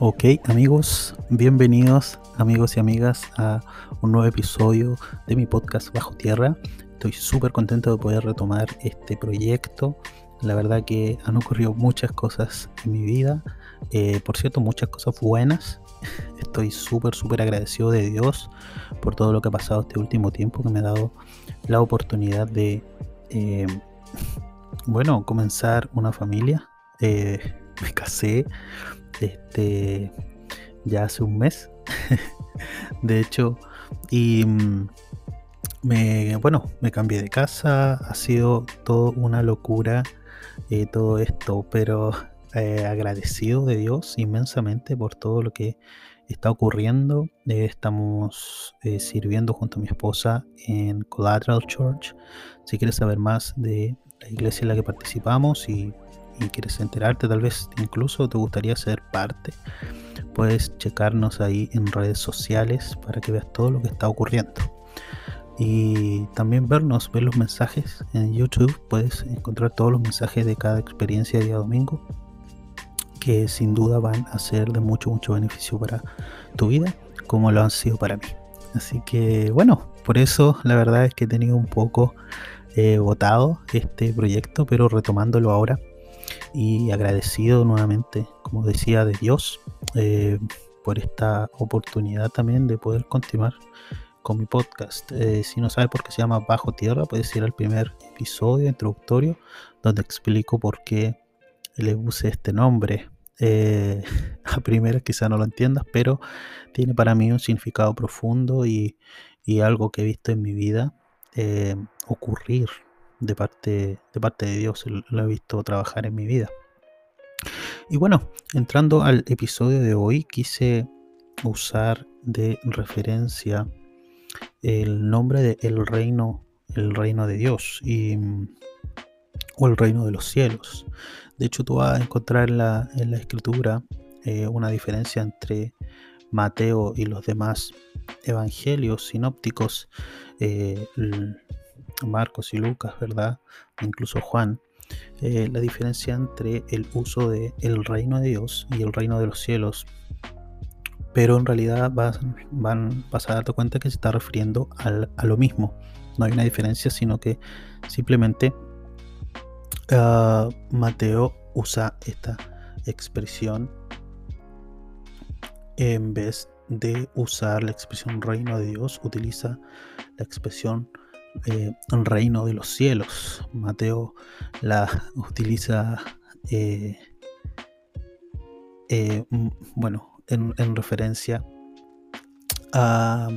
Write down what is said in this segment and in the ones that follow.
Ok amigos, bienvenidos amigos y amigas a un nuevo episodio de mi podcast Bajo Tierra. Estoy súper contento de poder retomar este proyecto. La verdad que han ocurrido muchas cosas en mi vida. Eh, por cierto, muchas cosas buenas. Estoy súper, súper agradecido de Dios por todo lo que ha pasado este último tiempo que me ha dado la oportunidad de, eh, bueno, comenzar una familia. Eh, me casé este, ya hace un mes, de hecho, y mm, me, bueno, me cambié de casa, ha sido todo una locura eh, todo esto, pero eh, agradecido de Dios inmensamente por todo lo que está ocurriendo. Eh, estamos sirviendo junto a mi esposa en Collateral Church. Si quieres saber más de la iglesia en la que participamos y y quieres enterarte, tal vez incluso te gustaría ser parte, puedes checarnos ahí en redes sociales para que veas todo lo que está ocurriendo. Y también vernos, ver los mensajes en YouTube, puedes encontrar todos los mensajes de cada experiencia día domingo, que sin duda van a ser de mucho, mucho beneficio para tu vida, como lo han sido para mí. Así que bueno, por eso la verdad es que he tenido un poco eh, votado este proyecto, pero retomándolo ahora y agradecido nuevamente, como decía, de Dios eh, por esta oportunidad también de poder continuar con mi podcast. Eh, si no sabes por qué se llama Bajo Tierra, puedes ir al primer episodio introductorio donde explico por qué le puse este nombre. Eh, a primera quizá no lo entiendas, pero tiene para mí un significado profundo y, y algo que he visto en mi vida ocurrir de parte, de parte de Dios, lo he visto trabajar en mi vida. Y bueno, entrando al episodio de hoy, quise usar de referencia el nombre de el reino, el reino de Dios y, o el reino de los cielos. De hecho, tú vas a encontrar en la, en la escritura eh, una diferencia entre Mateo y los demás evangelios sinópticos. Eh, Marcos y Lucas, ¿verdad? Incluso Juan, eh, la diferencia entre el uso de el reino de Dios y el reino de los cielos. Pero en realidad vas, van, a darte cuenta que se está refiriendo a lo mismo. No hay una diferencia, sino que simplemente ah, Mateo usa esta expresión en vez de usar la expresión reino de Dios, utiliza la expresión eh, reino de los cielos. Mateo la utiliza, eh, eh, bueno, en, referencia a,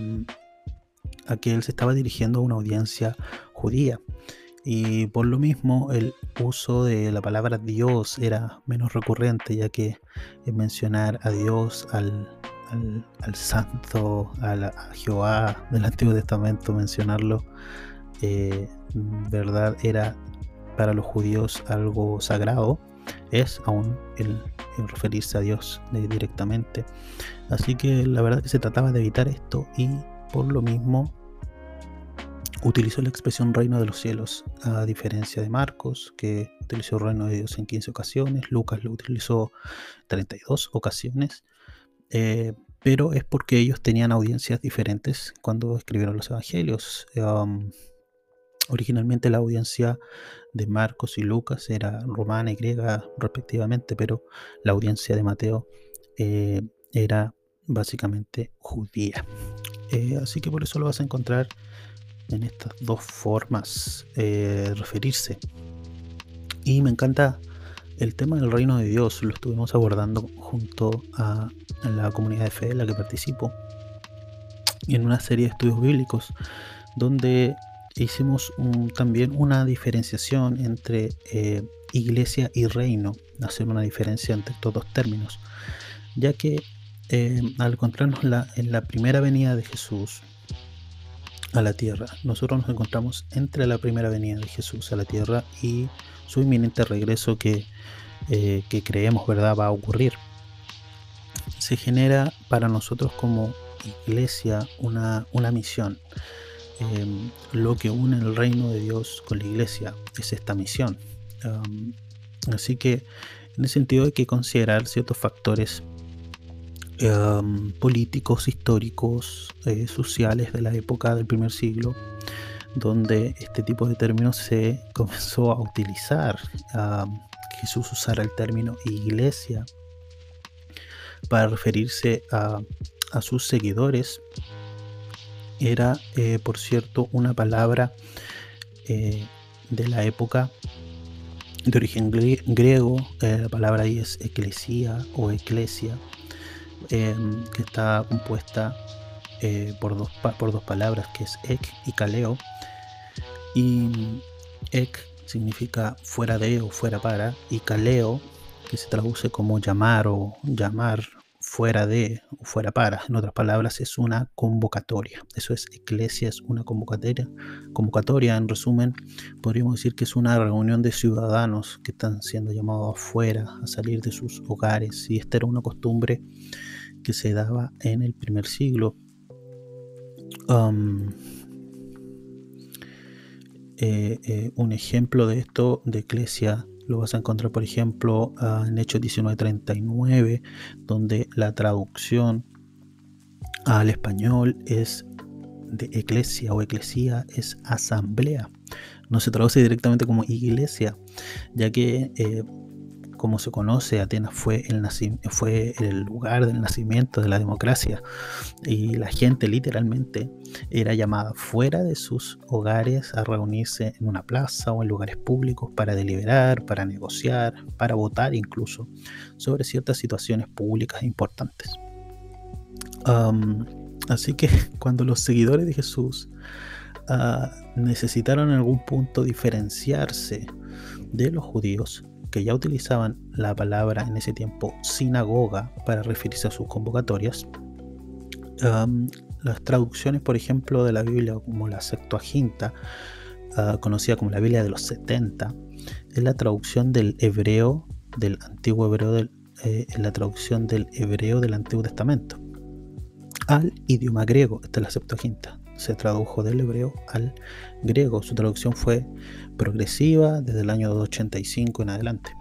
a, que él se estaba dirigiendo a una audiencia judía. Y por lo mismo el uso de la palabra Dios era menos recurrente, ya que mencionar a Dios, al, al, santo, a, Jehová del Antiguo Testamento, mencionarlo, eh, verdad, era para los judíos algo sagrado, es aún el, referirse a Dios directamente. Así que la verdad que se trataba de evitar esto y por lo mismo utilizó la expresión reino de los cielos, a diferencia de Marcos, que utilizó reino de Dios en 15 ocasiones, Lucas lo utilizó 32 ocasiones, eh, pero es porque ellos tenían audiencias diferentes cuando escribieron los evangelios. Um, originalmente la audiencia de Marcos y Lucas era romana y griega respectivamente, pero la audiencia de Mateo eh, era básicamente judía. Eh, así que por eso lo vas a encontrar en estas dos formas de referirse. Y me encanta el tema del reino de Dios, lo estuvimos abordando junto a en la comunidad de fe en la que participo, y en una serie de estudios bíblicos, donde hicimos también una diferenciación entre eh, iglesia y reino, hacer una diferencia entre estos dos términos, ya que eh, al encontrarnos en la primera venida de Jesús a la tierra, nosotros nos encontramos entre la primera venida de Jesús a la tierra y su inminente regreso que, eh, que creemos verdad va a ocurrir se genera para nosotros como iglesia una, misión. Em, lo que une el reino de Dios con la iglesia es esta misión. así que en ese sentido hay que considerar ciertos factores políticos, históricos, eh, sociales de la época del primer siglo, donde este tipo de términos se comenzó a utilizar. Jesús usara el término iglesia para referirse a, sus seguidores. Era, eh, por cierto, una palabra eh, de la época de origen griego. Eh, la palabra ahí es eclesía o eclesia, que está compuesta por, dos, por dos palabras, que es ek y kaleo. Y ek significa fuera de o fuera para, y kaleo, que se traduce como llamar o llamar fuera de fuera para. En otras palabras, es una convocatoria. Eso es eclesia, es una convocatoria. Convocatoria, en resumen, podríamos decir que es una reunión de ciudadanos que están siendo llamados afuera a salir de sus hogares. Y esta era una costumbre que se daba en el primer siglo. Eh, eh, un ejemplo de esto de Eclesia lo vas a encontrar, por ejemplo, ah, en Hechos 1939, donde la traducción al español es de eclesia o eclesía es asamblea. No se traduce directamente como iglesia, ya que eh, como se conoce, Atenas fue el, lugar del nacimiento de la democracia y la gente literalmente era llamada fuera de sus hogares a reunirse en una plaza o en lugares públicos para deliberar, para negociar, para votar incluso sobre ciertas situaciones públicas importantes. así que cuando los seguidores de Jesús ah, necesitaron en algún punto diferenciarse de los judíos, que ya utilizaban la palabra en ese tiempo sinagoga para referirse a sus convocatorias, las traducciones, por ejemplo, de la Biblia como la Septuaginta, ah, conocida como la Biblia de los 70, es la traducción del hebreo, del antiguo hebreo, eh, la traducción del hebreo del Antiguo Testamento al idioma griego. Esta es la Septuaginta. Se tradujo del hebreo al griego. Su traducción fue progresiva desde el año 85 en adelante.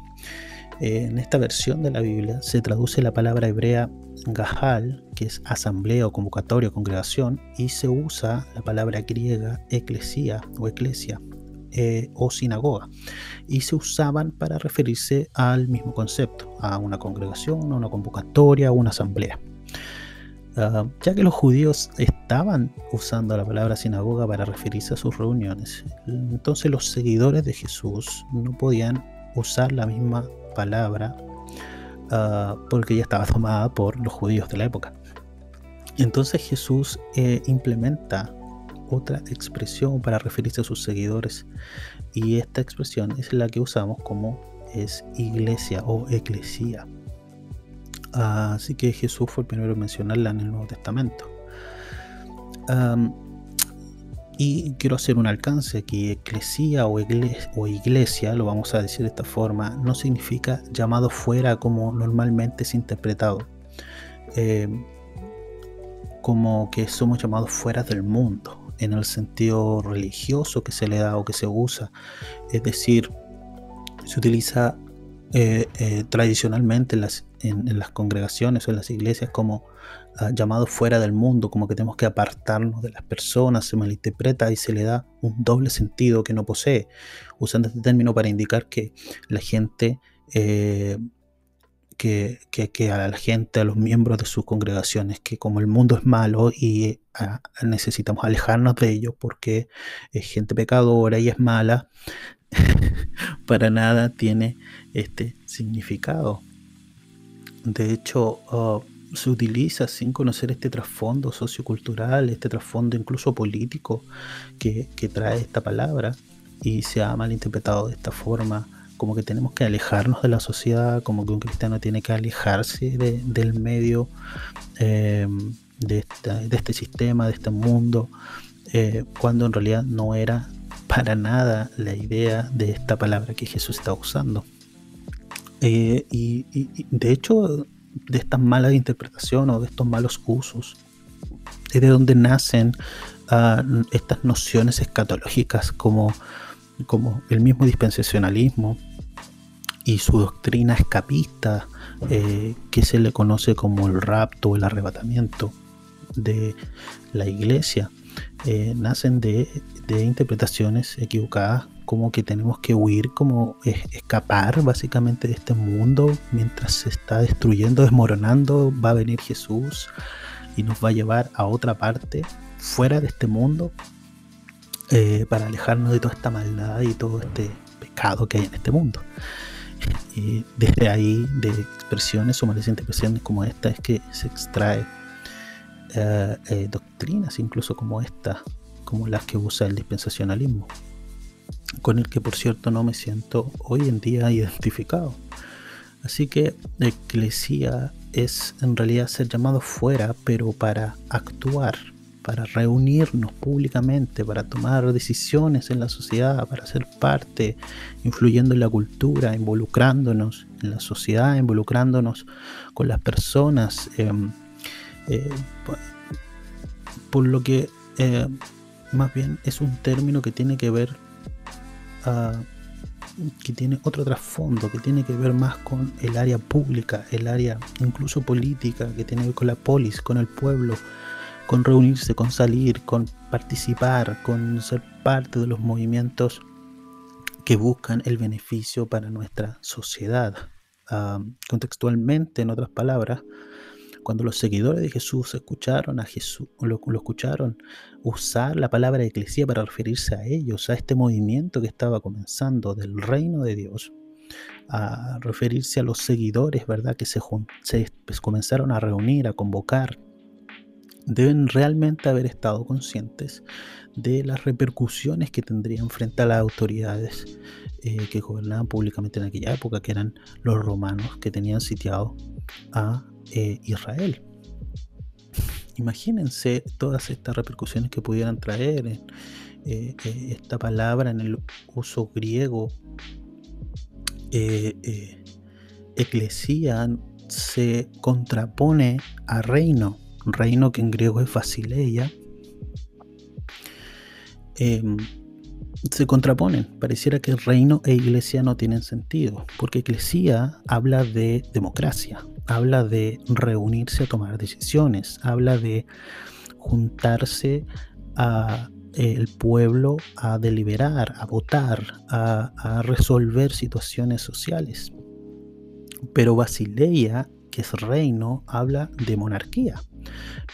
En esta versión de la Biblia se traduce la palabra hebrea gahal, que es asamblea o convocatoria o congregación, y se usa la palabra griega eclesia o eclesia eh, o sinagoga, y se usaban para referirse al mismo concepto, a una congregación, a una convocatoria, o una asamblea. Ah, ya que los judíos estaban usando la palabra sinagoga para referirse a sus reuniones, entonces los seguidores de Jesús no podían usar la misma palabra ah, porque ya estaba tomada por los judíos de la época. Entonces Jesús eh, implementa otra expresión para referirse a sus seguidores y esta expresión es la que usamos como es iglesia o eclesía. Así que Jesús fue el primero en mencionarla en el Nuevo Testamento. Y quiero hacer un alcance aquí, eclesía o, iglesia, lo vamos a decir de esta forma, no significa llamado fuera como normalmente es interpretado, eh, como que somos llamados fuera del mundo, en el sentido religioso que se le da o que se usa. Es decir, se utiliza eh, eh, tradicionalmente en las, en las, congregaciones o en las iglesias como llamado fuera del mundo, como que tenemos que apartarnos de las personas, se malinterpreta y se le da un doble sentido que no posee, usando este término para indicar que la gente, eh, que, que, a la gente, a los miembros de sus congregaciones, que como el mundo es malo y ah, necesitamos alejarnos de ellos porque es gente pecadora y es mala, para nada tiene este significado. De hecho, uh, se utiliza sin conocer este trasfondo sociocultural, este trasfondo incluso político que, trae esta palabra y se ha malinterpretado de esta forma, como que tenemos que alejarnos de la sociedad, como que un cristiano tiene que alejarse del medio, em, de, este sistema, de este mundo, eh, cuando en realidad no era para nada la idea de esta palabra que Jesús está usando. Eh, y, de hecho de estas malas interpretaciones o de estos malos usos. Es de donde nacen ah, estas nociones escatológicas como, como el mismo dispensacionalismo y su doctrina escapista eh, que se le conoce como el rapto el arrebatamiento de la iglesia, eh, nacen de, interpretaciones equivocadas como que tenemos que huir, como escapar básicamente de este mundo mientras se está destruyendo, desmoronando, va a venir Jesús y nos va a llevar a otra parte, fuera de este mundo, eh, para alejarnos de toda esta maldad y todo este pecado que hay en este mundo. Y desde ahí, de expresiones o malas como esta, es que se extrae eh, eh, doctrinas, incluso como esta, como las que usa el dispensacionalismo con el que por cierto no me siento hoy en día identificado. Así que eclesía es en realidad ser llamado fuera, pero para actuar, para reunirnos públicamente, para tomar decisiones en la sociedad, para ser parte, influyendo en la cultura, involucrándonos en la sociedad, involucrándonos con las personas. Em, eh, por lo que eh, más bien es un término que tiene que ver que tiene otro trasfondo, que tiene que ver más con el área pública, el área incluso política, que tiene que ver con la polis, con el pueblo, con reunirse, con salir, con participar, con ser parte de los movimientos que buscan el beneficio para nuestra sociedad. contextualmente, en otras palabras, cuando los seguidores de Jesús escucharon a Jesús, lo, lo escucharon usar la palabra eclesía para referirse a ellos, a este movimiento que estaba comenzando del reino de Dios, a referirse a los seguidores, ¿verdad? Que se, pues, comenzaron a reunir, a convocar, deben realmente haber estado conscientes de las repercusiones que tendrían frente a las autoridades eh, que gobernaban públicamente en aquella época, que eran los romanos que tenían sitiado a eh, Israel. Imagínense todas estas repercusiones que pudieran traer eh, eh, esta palabra en el uso griego. eclesía se contrapone a reino, reino que en griego es basileia. Em, se contraponen. Pareciera que reino e iglesia no tienen sentido, porque eclesía habla de democracia, habla de reunirse a tomar decisiones, habla de juntarse a eh, el pueblo a deliberar, a votar, a, resolver situaciones sociales. Pero Basileia, que es reino, habla de monarquía.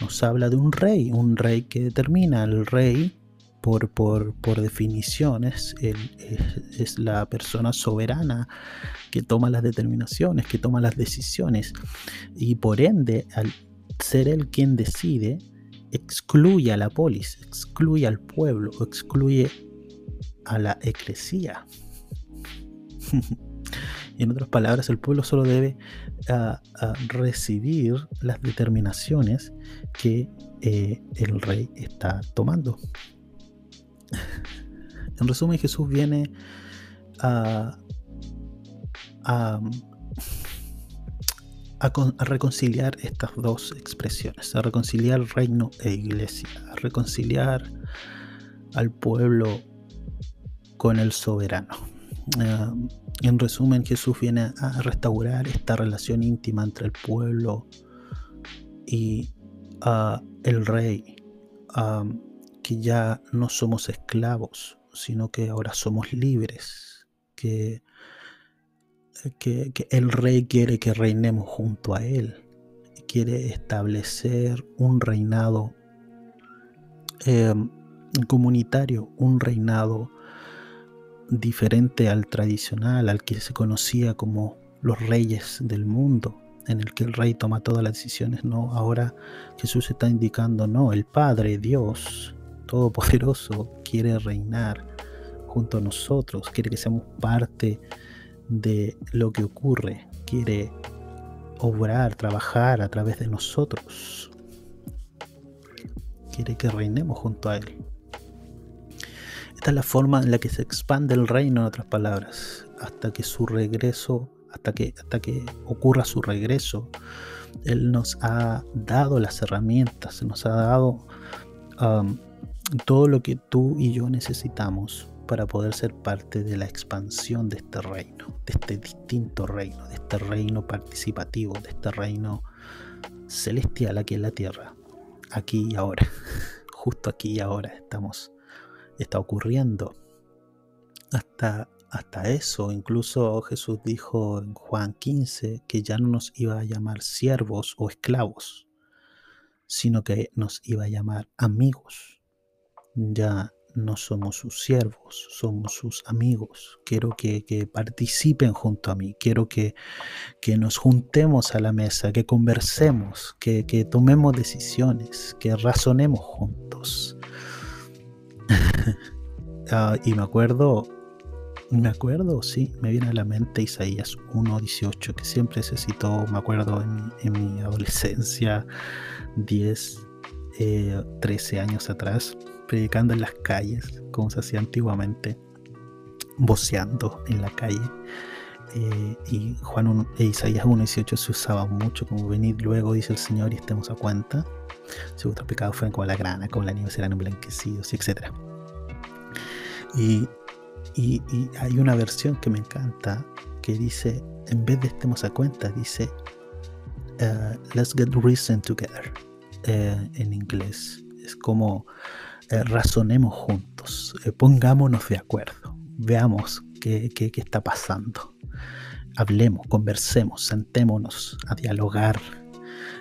Nos habla de un rey, un rey que determina, el rey por, por, por definición es, la persona soberana que toma las determinaciones, que toma las decisiones y por ende al ser él quien decide, excluye a la polis, excluye al pueblo, excluye a la eclesía. en otras palabras, el pueblo solo debe recibir las determinaciones que eh, el rey está tomando. En resumen, Jesús viene a, a, reconciliar estas dos expresiones, a reconciliar reino e iglesia, a reconciliar al pueblo con el soberano. Ah, en resumen, Jesús viene a restaurar esta relación íntima entre el pueblo y ah, el rey. Ah, que ya no somos esclavos, sino que ahora somos libres, que, que, el rey quiere que reinemos junto a él, quiere establecer un reinado em, comunitario, un reinado diferente al tradicional, al que se conocía como los reyes del mundo, en el que el rey toma todas las decisiones, no, ahora Jesús está indicando, no, el Padre, Dios, Todopoderoso quiere reinar junto a nosotros, quiere que seamos parte de lo que ocurre, quiere obrar, trabajar a través de nosotros, quiere que reinemos junto a Él. Esta es la forma en la que se expande el reino, en otras palabras, hasta que su regreso, hasta que, hasta que ocurra su regreso. Él nos ha dado las herramientas, nos ha dado um, todo lo que tú y yo necesitamos para poder ser parte de la expansión de este reino, de este distinto reino, de este reino participativo, de este reino celestial aquí en la tierra, aquí y ahora, justo aquí y ahora estamos, está ocurriendo. Hasta, hasta eso, incluso Jesús dijo en Juan 15 que ya no nos iba a llamar siervos o esclavos, sino que nos iba a llamar amigos. Ya no somos sus siervos, somos sus amigos. Quiero que, participen junto a mí, quiero que, nos juntemos a la mesa, que conversemos, que, tomemos decisiones, que razonemos juntos. Ah, y me acuerdo, me acuerdo, sí, me viene a la mente Isaías 1.18, que siempre se citó, me acuerdo en, mi adolescencia, 10, 13 eh, años atrás predicando en las calles, como se hacía antiguamente, voceando en la calle. Eh, y Juan e Isaías 1.18 se usaba mucho como venir luego, dice el Señor, y estemos a cuenta. Si vuestros pecados fueran como la grana, como la nieve serán emblanquecidos, etc. Y, y, hay una versión que me encanta que dice, en vez de estemos a cuenta, dice, uh, let's get reason together, uh, en inglés. Es como eh, razonemos juntos, eh, pongámonos de acuerdo, veamos qué, está pasando, hablemos, conversemos, sentémonos a dialogar.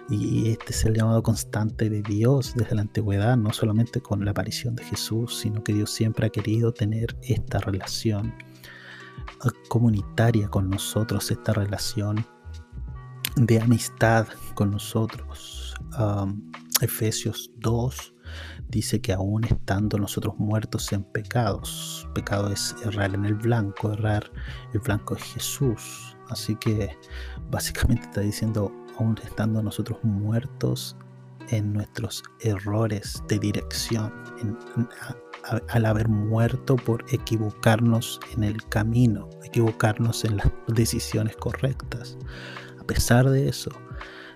Y este es el llamado constante de Dios desde la antigüedad, no solamente con la aparición de Jesús, sino que Dios siempre ha querido tener esta relación eh, comunitaria con nosotros, esta relación de amistad con nosotros. Efesios 2 dice que aún estando nosotros muertos en pecados, pecado es errar en el blanco, errar el blanco es Jesús. Así que básicamente está diciendo, aún estando nosotros muertos en nuestros errores de dirección, al haber muerto por equivocarnos en el camino, equivocarnos en las decisiones correctas. A pesar de eso,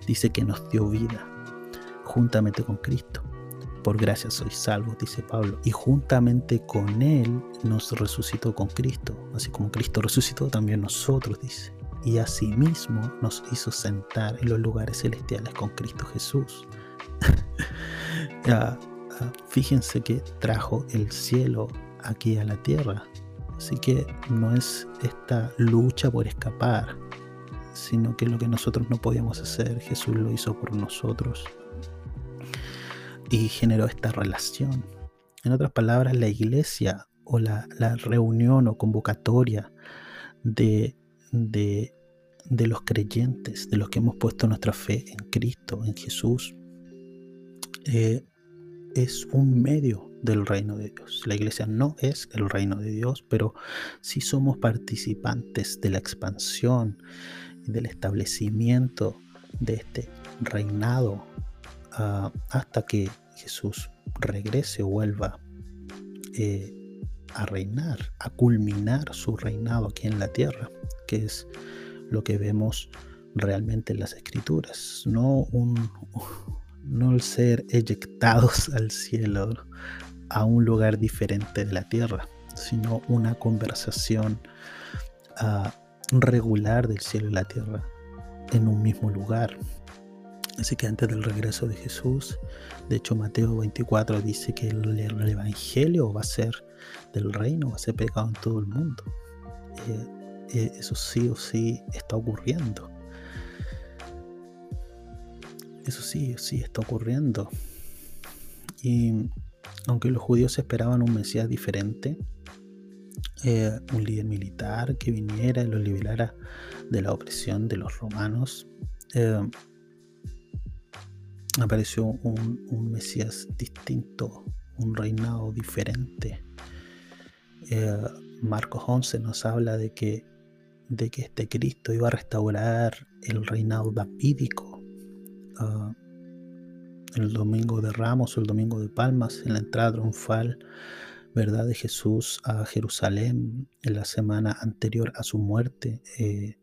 dice que nos dio vida juntamente con Cristo. Por gracia sois salvos, dice Pablo, y juntamente con Él nos resucitó con Cristo, así como Cristo resucitó también nosotros, dice, y asimismo nos hizo sentar en los lugares celestiales con Cristo Jesús. fíjense que trajo el cielo aquí a la tierra, así que no es esta lucha por escapar, sino que lo que nosotros no podíamos hacer, Jesús lo hizo por nosotros y generó esta relación. En otras palabras, la iglesia o la, reunión o convocatoria de, de, los creyentes, de los que hemos puesto nuestra fe en Cristo, en Jesús, eh, es un medio del reino de Dios. La iglesia no es el reino de Dios, pero sí somos participantes de la expansión del establecimiento de este reinado hasta que Jesús regrese o vuelva eh, a reinar, a culminar su reinado aquí en la tierra, que es lo que vemos realmente en las escrituras, no, un, no el ser eyectados al cielo, a un lugar diferente de la tierra, sino una conversación ah, regular del cielo y la tierra en un mismo lugar, Así que antes del regreso de Jesús, de hecho Mateo 24 dice que el, Evangelio va a ser del reino, va a ser pecado en todo el mundo. Eh, eh, eso sí o sí está ocurriendo. Eso sí o sí está ocurriendo. Y aunque los judíos esperaban un Mesías diferente, eh, un líder militar que viniera y los liberara de la opresión de los romanos, apareció un, Mesías distinto, un reinado diferente. Eh, Marcos 11 nos habla de que, de que este Cristo iba a restaurar el reinado davídico. Ah, el domingo de Ramos o el domingo de Palmas, en la entrada triunfal ¿verdad? de Jesús a Jerusalén en la semana anterior a su muerte, eh,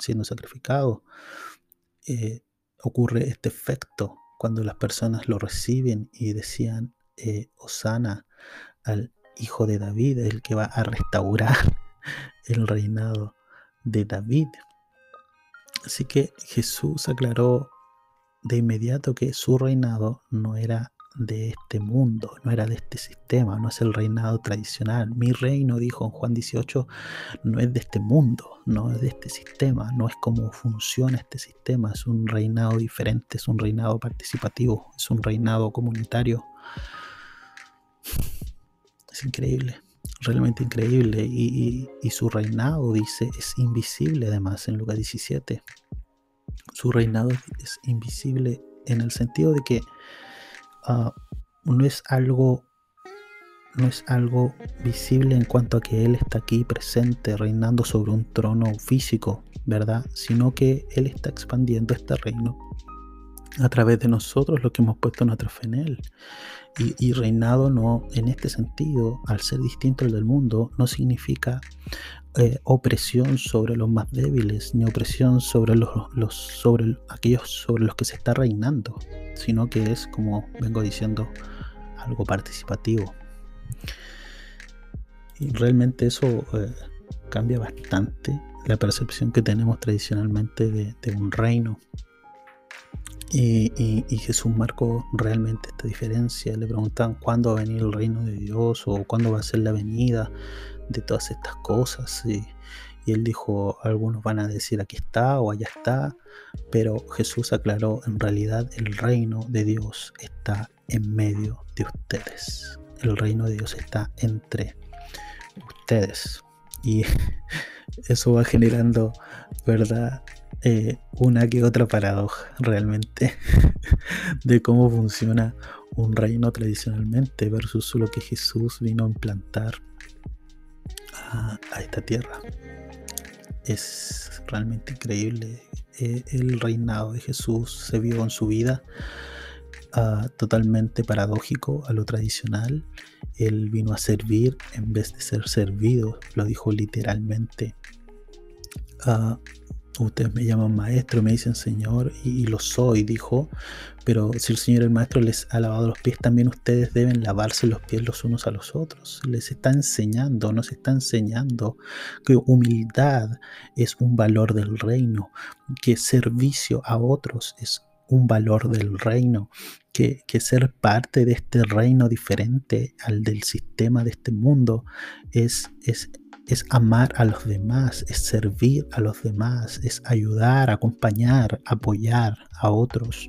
siendo sacrificado, eh, ocurre este efecto cuando las personas lo reciben y decían, eh, Osana al hijo de David, el que va a restaurar el reinado de David. Así que Jesús aclaró de inmediato que su reinado no era de este mundo, no era de este sistema, no es el reinado tradicional. Mi reino, dijo en Juan 18, no es de este mundo, no es de este sistema, no es como funciona este sistema, es un reinado diferente, es un reinado participativo, es un reinado comunitario. Es increíble, realmente increíble. Y, su reinado, dice, es invisible además en Lucas 17. Su reinado es invisible en el sentido de que Ah, no es algo no es algo visible en cuanto a que Él está aquí presente, reinando sobre un trono físico, ¿verdad? Sino que Él está expandiendo este reino a través de nosotros, lo que hemos puesto nuestra fe en Él. Y, reinado no, en este sentido, al ser distinto al del mundo, no significa eh, opresión sobre los más débiles, ni opresión sobre los, los, sobre aquellos sobre los que se está reinando, sino que es, como vengo diciendo, algo participativo. Y realmente eso eh, cambia bastante la percepción que tenemos tradicionalmente de, un reino. Y, Jesús marcó realmente esta diferencia. Le preguntaban cuándo va a venir el reino de Dios o cuándo va a ser la venida de todas estas cosas. Y, y él dijo, algunos van a decir aquí está o allá está, pero Jesús aclaró, en realidad el reino de Dios está en medio de ustedes. El reino de Dios está entre ustedes. Y eso va generando, ¿verdad? Eh, una que otra paradoja realmente de cómo funciona un reino tradicionalmente versus lo que Jesús vino a implantar a esta tierra es realmente increíble. Eh, el reinado de Jesús se vio en su vida ah, totalmente paradójico a lo tradicional. Él vino a servir en vez de ser servido, lo dijo literalmente. Uh, ustedes me llaman maestro, me dicen Señor, y, lo soy, dijo, pero si el Señor el Maestro les ha lavado los pies, también ustedes deben lavarse los pies los unos a los otros. Les está enseñando, nos está enseñando que humildad es un valor del reino, que servicio a otros es un valor del reino, que, que, ser parte de este reino diferente al del sistema de este mundo es, es es amar a los demás, es servir a los demás, es ayudar, acompañar, apoyar a otros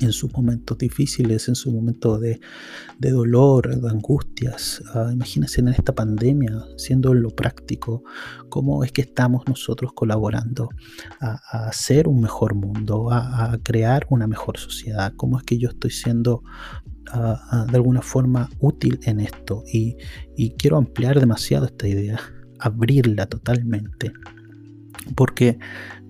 en sus momentos difíciles, en su momento de, dolor, de angustias. Uh, imagínense en esta pandemia, siendo lo práctico, cómo es que estamos nosotros colaborando a, hacer un mejor mundo, a, crear una mejor sociedad, cómo es que yo estoy siendo de alguna forma útil en esto y, quiero ampliar demasiado esta idea, abrirla totalmente, porque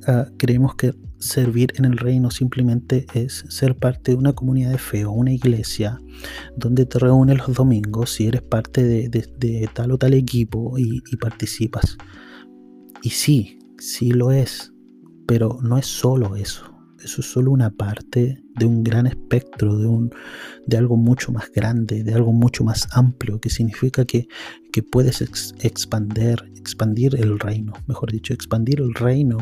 ah, creemos que servir en el reino simplemente es ser parte de una comunidad de fe o una iglesia donde te reúnes los domingos si eres parte de, tal o tal equipo y, y participas. Y sí, sí lo es, pero no es solo eso eso es solo una parte de un gran espectro, de, un, de algo mucho más grande, de algo mucho más amplio, que significa que, puedes expandir, expandir el reino, mejor dicho, expandir el reino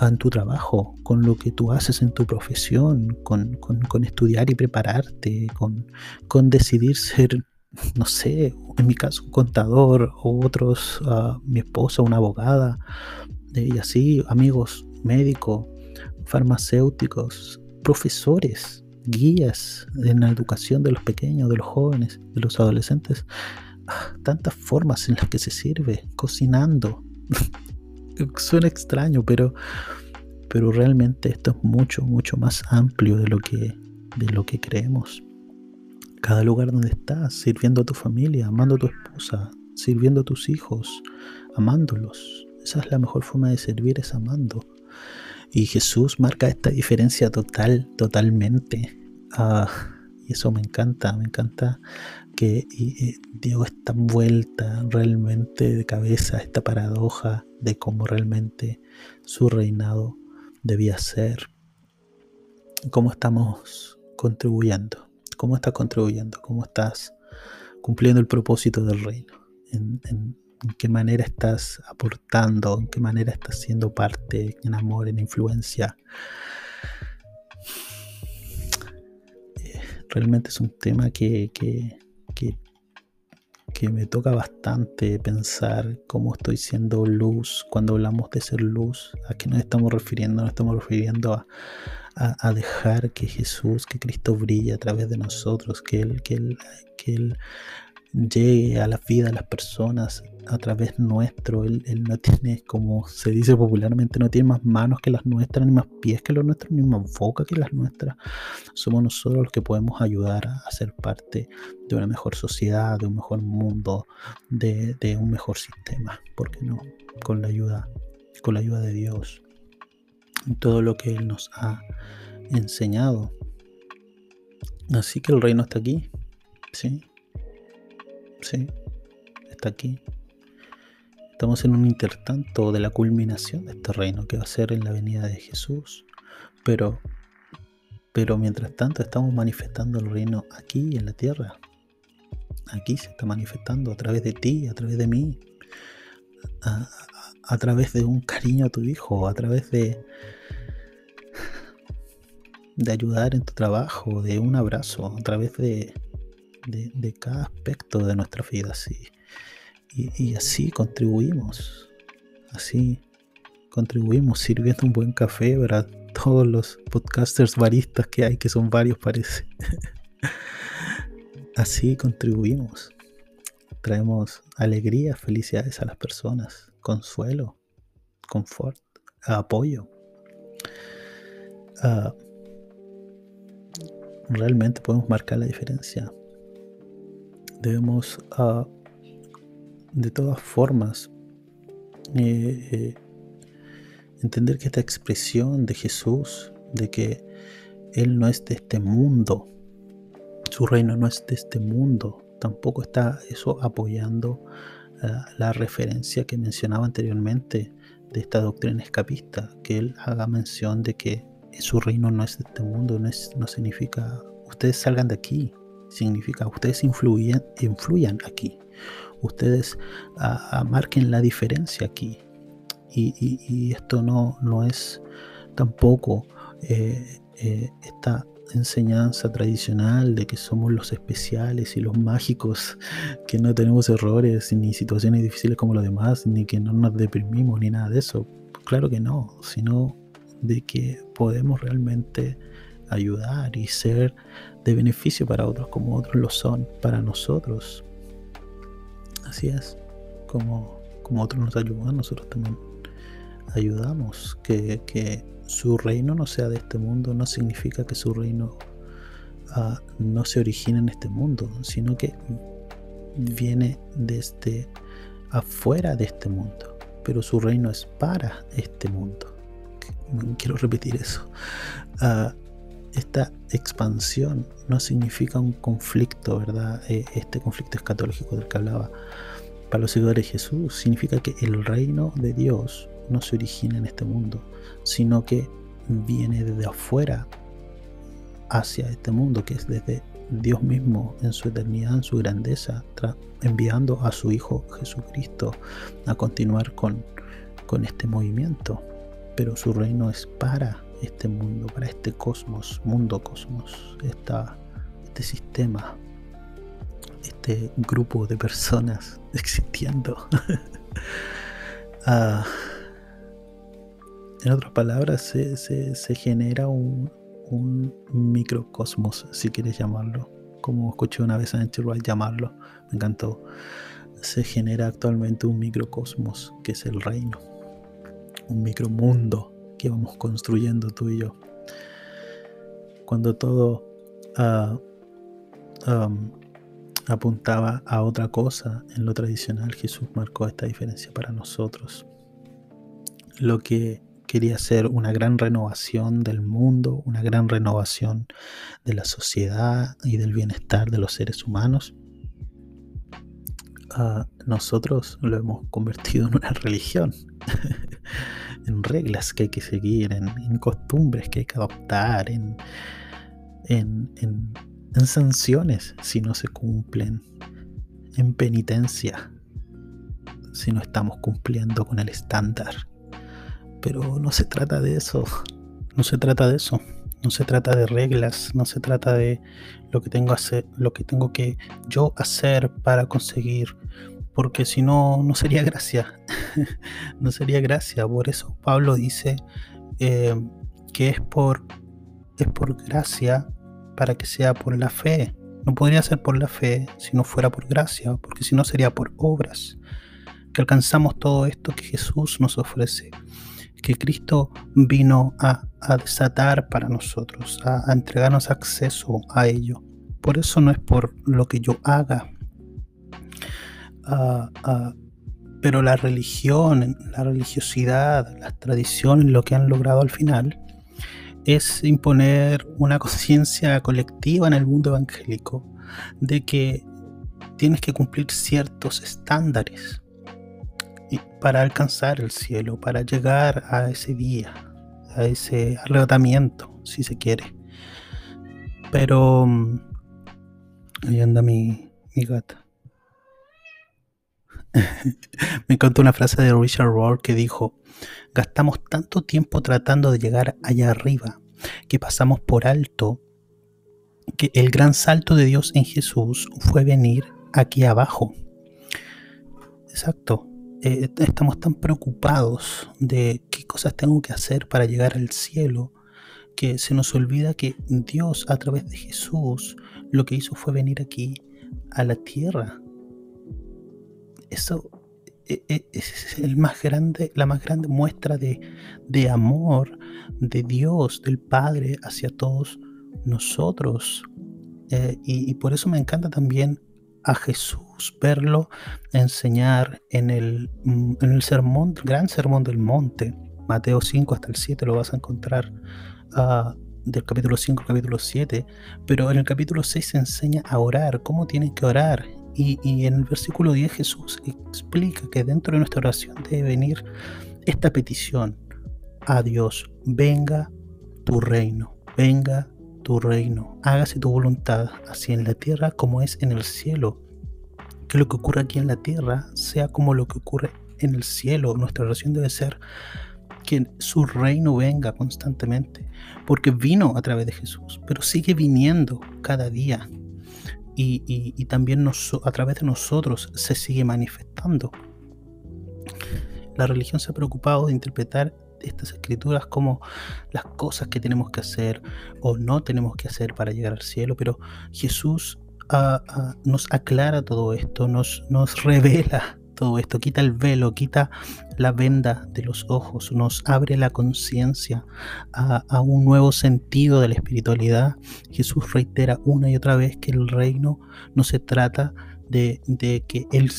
en tu trabajo, con lo que tú haces en tu profesión, con, estudiar y prepararte, con, con, decidir ser, no sé, en mi caso, un contador, o otros, mi esposa, una abogada, y así, amigos, médico, farmacéuticos, profesores, guías en la educación de los pequeños, de los jóvenes, de los adolescentes. Ah, tantas formas en las que se sirve, cocinando. Suena extraño, pero, pero realmente esto es mucho, mucho más amplio de lo que, de lo que creemos. Cada lugar donde estás, sirviendo a tu familia, amando a tu esposa, sirviendo a tus hijos, amándolos. Esa es la mejor forma de servir, es amando. Y Jesús marca esta diferencia total, totalmente. Ah, y eso me encanta, me encanta que dio esta vuelta realmente de cabeza, esta paradoja de cómo realmente su reinado debía ser. ¿Cómo estamos contribuyendo? ¿Cómo estás contribuyendo? ¿Cómo estás cumpliendo el propósito del reino, qué manera estás aportando, en qué manera estás siendo parte en amor, en influencia. Eh, realmente es un tema que, que, que, que, me toca bastante pensar cómo estoy siendo luz cuando hablamos de ser luz, a qué nos estamos refiriendo, nos estamos refiriendo a, a, a dejar que Jesús, que Cristo brille a través de nosotros, que Él, que Él, que Él llegue a la vida de las personas a través nuestro. Él, no tiene, como se dice popularmente, no tiene más manos que las nuestras, ni más pies que los nuestros, ni más boca que las nuestras. Somos nosotros los que podemos ayudar a, ser parte de una mejor sociedad, de un mejor mundo, de, de un mejor sistema. ¿Por qué no? Con la ayuda, con la ayuda de Dios. Todo lo que Él nos ha enseñado. Así que el reino está aquí. Sí, Sí, está aquí. Estamos en un intertanto de la culminación de este reino que va a ser en la venida de Jesús. Pero, pero mientras tanto estamos manifestando el reino aquí en la tierra. Aquí se está manifestando a través de ti, a través de mí, a, a través de un cariño a tu hijo, a través de, de ayudar en tu trabajo, de un abrazo, a través de, de, cada aspecto de nuestra vida. Así. Y, así contribuimos, así contribuimos sirviendo un buen café para todos los podcasters baristas que hay, que son varios parece. así contribuimos. Traemos alegría, felicidades a las personas, consuelo, confort, apoyo. Ah, realmente podemos marcar la diferencia debemos uh, de todas formas eh, eh, entender que esta expresión de Jesús, de que Él no es de este mundo, su reino no es de este mundo, tampoco está eso apoyando uh, la referencia que mencionaba anteriormente de esta doctrina escapista, que Él haga mención de que su reino no es de este mundo, no, es, no significa ustedes salgan de aquí, significa ustedes influyan, influyan aquí, ustedes uh, marquen la diferencia aquí. Y, esto no, no es tampoco eh, eh, esta enseñanza tradicional de que somos los especiales y los mágicos, que no tenemos errores ni situaciones difíciles como los demás, ni que no nos deprimimos ni nada de eso. Claro que no, sino de que podemos realmente ayudar y ser de beneficio para otros como otros lo son para nosotros. Así es, como, como otros nos ayudan, nosotros también ayudamos. Que, que su reino no sea de este mundo no significa que su reino uh, no se origina en este mundo, sino que viene desde afuera de este mundo, pero su reino es para este mundo. Quiero repetir eso. Uh, esta expansión no significa un conflicto, ¿verdad? Eh, este conflicto escatológico del que hablaba. Para los seguidores de Jesús significa que el reino de Dios no se origina en este mundo, sino que viene desde afuera hacia este mundo, que es desde Dios mismo en su eternidad, en su grandeza, enviando a su Hijo Jesucristo a continuar con, con este movimiento. Pero su reino es para este mundo, para este cosmos, mundo cosmos, esta, este sistema, este grupo de personas existiendo. Ah, en otras palabras, se, se, genera un, un, microcosmos, si quieres llamarlo, como escuché una vez a Nancy llamarlo, me encantó. Se genera actualmente un microcosmos, que es el reino, un micromundo que vamos construyendo tú y yo. Cuando todo um, apuntaba a otra cosa en lo tradicional, Jesús marcó esta diferencia para nosotros. Lo que quería ser una gran renovación del mundo, una gran renovación de la sociedad y del bienestar de los seres humanos, uh, nosotros lo hemos convertido en una religión. En reglas que hay que seguir, en, costumbres que hay que adoptar, en, en, sanciones si no se cumplen. en penitencia si no estamos cumpliendo con el estándar. Pero no se trata de eso, no se trata de eso, no se trata de reglas, no se trata de lo que tengo, hacer, lo que, tengo que yo hacer para conseguir, porque si no, no sería gracia, no sería gracia. Por eso Pablo dice eh, que es por, es por gracia para que sea por la fe. No podría ser por la fe si no fuera por gracia, porque si no sería por obras. Que alcanzamos todo esto que Jesús nos ofrece, que Cristo vino a, desatar para nosotros, a, entregarnos acceso a ello. Por eso no es por lo que yo haga. Pero la religión, la religiosidad, las tradiciones, lo que han logrado al final, es imponer una conciencia colectiva en el mundo evangélico de que tienes que cumplir ciertos estándares para alcanzar el cielo, para llegar a ese día, a ese arrebatamiento, si se quiere. Pero mm, ahí anda mi, mi gata. Me encantó una frase de Richard Rohr que dijo, Gastamos tanto tiempo tratando de llegar allá arriba que pasamos por alto que el gran salto de Dios en Jesús fue venir aquí abajo. Exacto. Eh, estamos tan preocupados de qué cosas tengo que hacer para llegar al cielo que se nos olvida que Dios a través de Jesús lo que hizo fue venir aquí a la tierra. Eso e, e, es el más grande, la más grande muestra de, amor de Dios, del Padre hacia todos nosotros. Eh, y, por eso me encanta también a Jesús verlo enseñar en el, mm, en el sermón, gran sermón del monte, Mateo 5 hasta el 7 lo vas a encontrar. Uh, del capítulo 5 al capítulo 7, pero en el capítulo 6 se enseña a orar, cómo tienen que orar, y, en el versículo 10 Jesús explica que dentro de nuestra oración debe venir esta petición a Dios, venga tu reino, venga tu reino, hágase tu voluntad, así en la tierra como es en el cielo. Que lo que ocurre aquí en la tierra sea como lo que ocurre en el cielo. Nuestra oración debe ser que su reino venga constantemente, porque vino a través de Jesús, pero sigue viniendo cada día y, también a través de nosotros se sigue manifestando. La religión se ha preocupado de interpretar estas escrituras como las cosas que tenemos que hacer o no tenemos que hacer para llegar al cielo, pero Jesús ah, ah, nos aclara todo esto, nos, nos revela todo esto, quita el velo, quita la venda de los ojos, nos abre la conciencia a, un nuevo sentido de la espiritualidad. Jesús reitera una y otra vez que el reino no se trata de, que, el,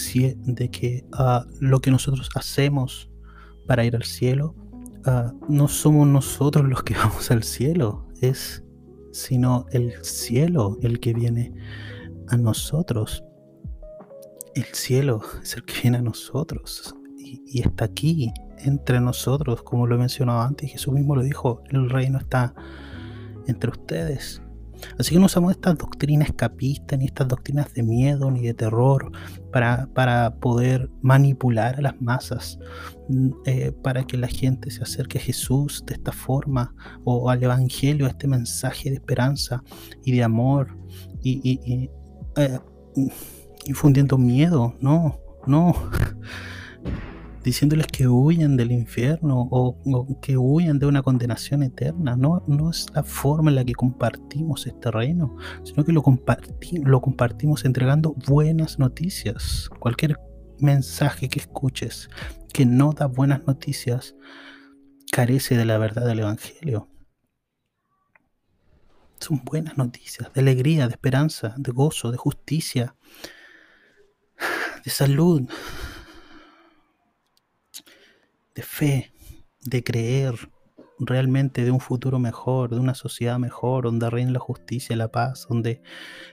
de que ah, lo que nosotros hacemos para ir al cielo, ah, no somos nosotros los que vamos al cielo, es sino el cielo el que viene a nosotros el cielo es el que viene a nosotros y, está aquí entre nosotros, como lo he mencionado antes, Jesús mismo lo dijo, el reino está entre ustedes. Así que no usamos estas doctrinas escapistas, ni estas doctrinas de miedo, ni de terror, para, para poder manipular a las masas, mm, eh, para que la gente se acerque a Jesús de esta forma, o al Evangelio, a este mensaje de esperanza y de amor. Y, eh, infundiendo miedo, no, no. Diciéndoles que huyan del infierno o, que huyan de una condenación eterna. No, no es la forma en la que compartimos este reino, sino que lo, lo compartimos entregando buenas noticias. Cualquier mensaje que escuches que no da buenas noticias carece de la verdad del Evangelio. Son buenas noticias de alegría, de esperanza, de gozo, de justicia, de salud, de fe, de creer realmente de un futuro mejor, de una sociedad mejor, donde reina la justicia la paz, donde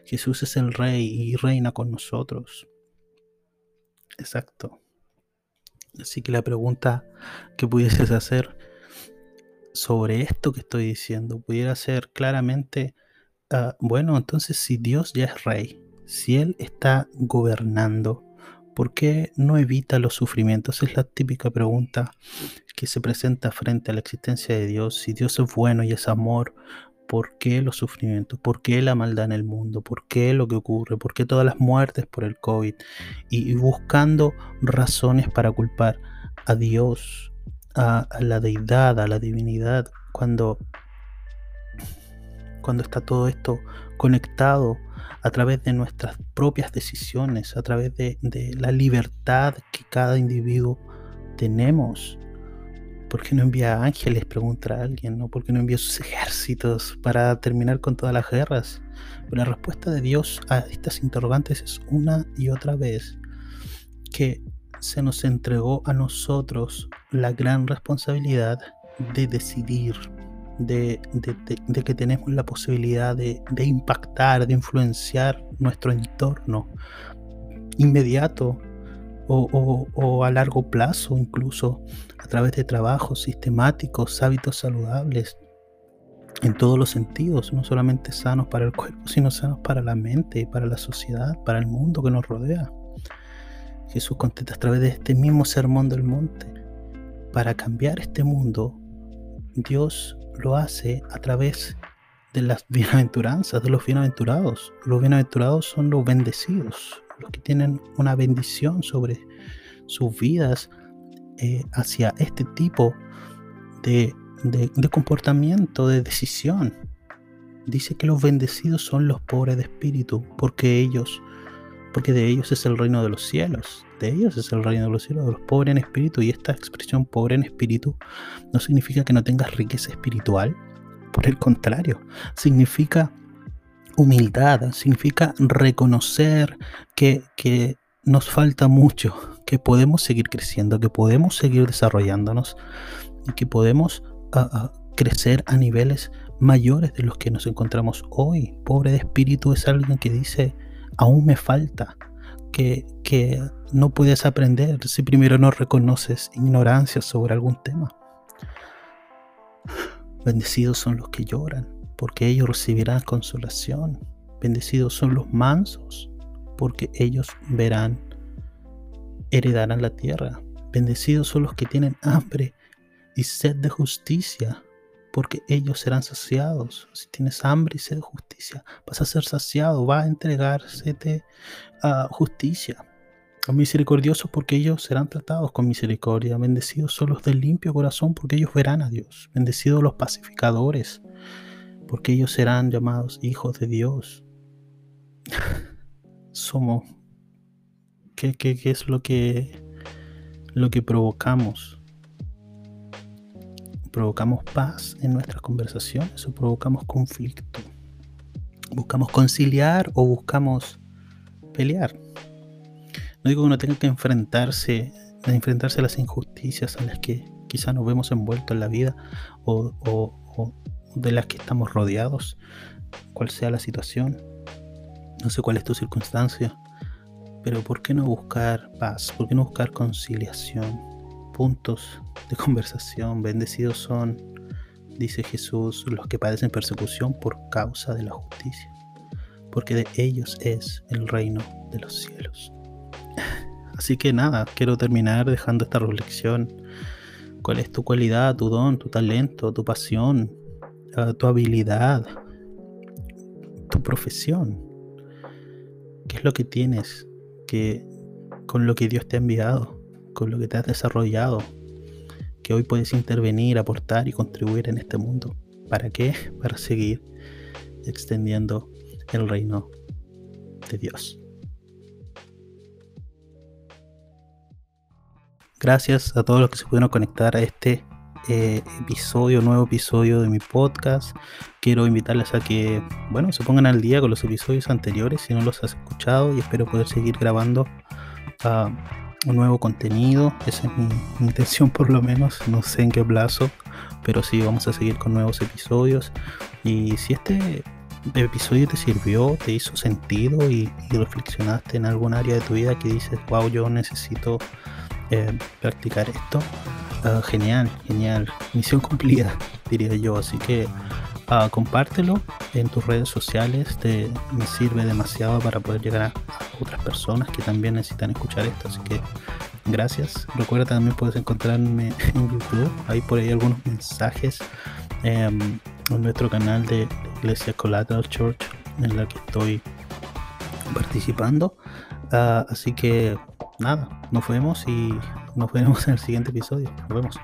Jesús es el rey y reina con nosotros. Exacto. Así que la pregunta que pudieses hacer sobre esto que estoy diciendo pudiera ser claramente, ah, bueno, entonces si Dios ya es rey, Si Él está gobernando, ¿por qué no evita los sufrimientos? Es la típica pregunta que se presenta frente a la existencia de Dios. Si Dios es bueno y es amor, ¿por qué los sufrimientos? ¿Por qué la maldad en el mundo? ¿Por qué lo que ocurre? ¿Por qué todas las muertes por el COVID? Y, buscando razones para culpar a Dios, a, a la deidad, a la divinidad, cuando cuando está todo esto conectado a través de nuestras propias decisiones, a través de, la libertad que cada individuo tenemos. ¿Por qué no envía ángeles? Pregunta alguien, ¿no? ¿Por qué no envía sus ejércitos para terminar con todas las guerras? La respuesta de Dios a estas interrogantes es una y otra vez que se nos entregó a nosotros la gran responsabilidad de decidir de, que tenemos la posibilidad de, impactar, de influenciar nuestro entorno inmediato o, a largo plazo, incluso a través de trabajos sistemáticos, hábitos saludables, en todos los sentidos, no solamente sanos para el cuerpo, sino sanos para la mente, para la sociedad, para el mundo que nos rodea. Jesús contesta a través de este mismo sermón del monte. Para cambiar este mundo, Dios lo hace a través de las bienaventuranzas, de los bienaventurados. Los bienaventurados son los bendecidos, los que tienen una bendición sobre sus vidas eh, hacia este tipo de, de comportamiento, de decisión. Dice que los bendecidos son los pobres de espíritu, porque ellos, porque de ellos es el reino de los cielos de ellos es el reino de los cielos, de los pobres en espíritu. Y esta expresión pobre en espíritu no significa que no tengas riqueza espiritual. Por el contrario, significa humildad, significa reconocer que, nos falta mucho, que podemos seguir creciendo, que podemos seguir desarrollándonos y que podemos ah, ah, crecer a niveles mayores de los que nos encontramos hoy. Pobre de espíritu es alguien que dice, aún me falta, que, que no puedes aprender si primero no reconoces ignorancia sobre algún tema. Bendecidos son los que lloran, porque ellos recibirán consolación. Bendecidos son los mansos, porque ellos verán, heredarán la tierra. Bendecidos son los que tienen hambre y sed de justicia, porque ellos serán saciados. Si tienes hambre y sed de justicia, vas a ser saciado, va a entregársete a justicia. Misericordiosos porque ellos serán tratados con misericordia. Bendecidos son los del limpio corazón porque ellos verán a Dios. Bendecidos los pacificadores porque ellos serán llamados hijos de Dios. Somos... ¿Qué, qué, qué es lo que, lo que provocamos? ¿Provocamos paz en nuestras conversaciones o provocamos conflicto? ¿Buscamos conciliar o buscamos pelear? No digo que uno tenga que enfrentarse, enfrentarse a las injusticias en las que quizá nos vemos envueltos en la vida o, o de las que estamos rodeados, cual sea la situación. No sé cuál es tu circunstancia, pero ¿por qué no buscar paz? ¿Por qué no buscar conciliación? Puntos de conversación. Bendecidos son, dice Jesús, los que padecen persecución por causa de la justicia, porque de ellos es el reino de los cielos. Así que nada, quiero terminar dejando esta reflexión. ¿Cuál es tu cualidad, tu don, tu talento, tu pasión, ah, tu habilidad, tu profesión? ¿Qué es lo que tienes que con lo que Dios te ha enviado, con lo que te has desarrollado, que hoy puedes intervenir, aportar y contribuir en este mundo? ¿Para qué? Para seguir extendiendo el reino de Dios. Gracias a todos los que se pudieron conectar a este eh, episodio, nuevo episodio de mi podcast. Quiero invitarles a que, bueno, se pongan al día con los episodios anteriores si no los has escuchado y espero poder seguir grabando ah, un nuevo contenido. Esa es mi, intención por lo menos, no sé en qué plazo, pero sí vamos a seguir con nuevos episodios. Y si este episodio te sirvió, te hizo sentido y, reflexionaste en algún área de tu vida que dices, wow, yo necesito eh, practicar esto. Ah, genial, genial. Misión cumplida, diría yo. Así que Ah, compártelo en tus redes sociales, me sirve demasiado para poder llegar a, otras personas que también necesitan escuchar esto. Así que gracias. Recuerda también puedes encontrarme en YouTube, hay por ahí algunos mensajes em, en nuestro canal de Iglesia Collateral Church en la que estoy participando. Ah, así que nada, nos vemos y nos veremos en el siguiente episodio. Nos vemos.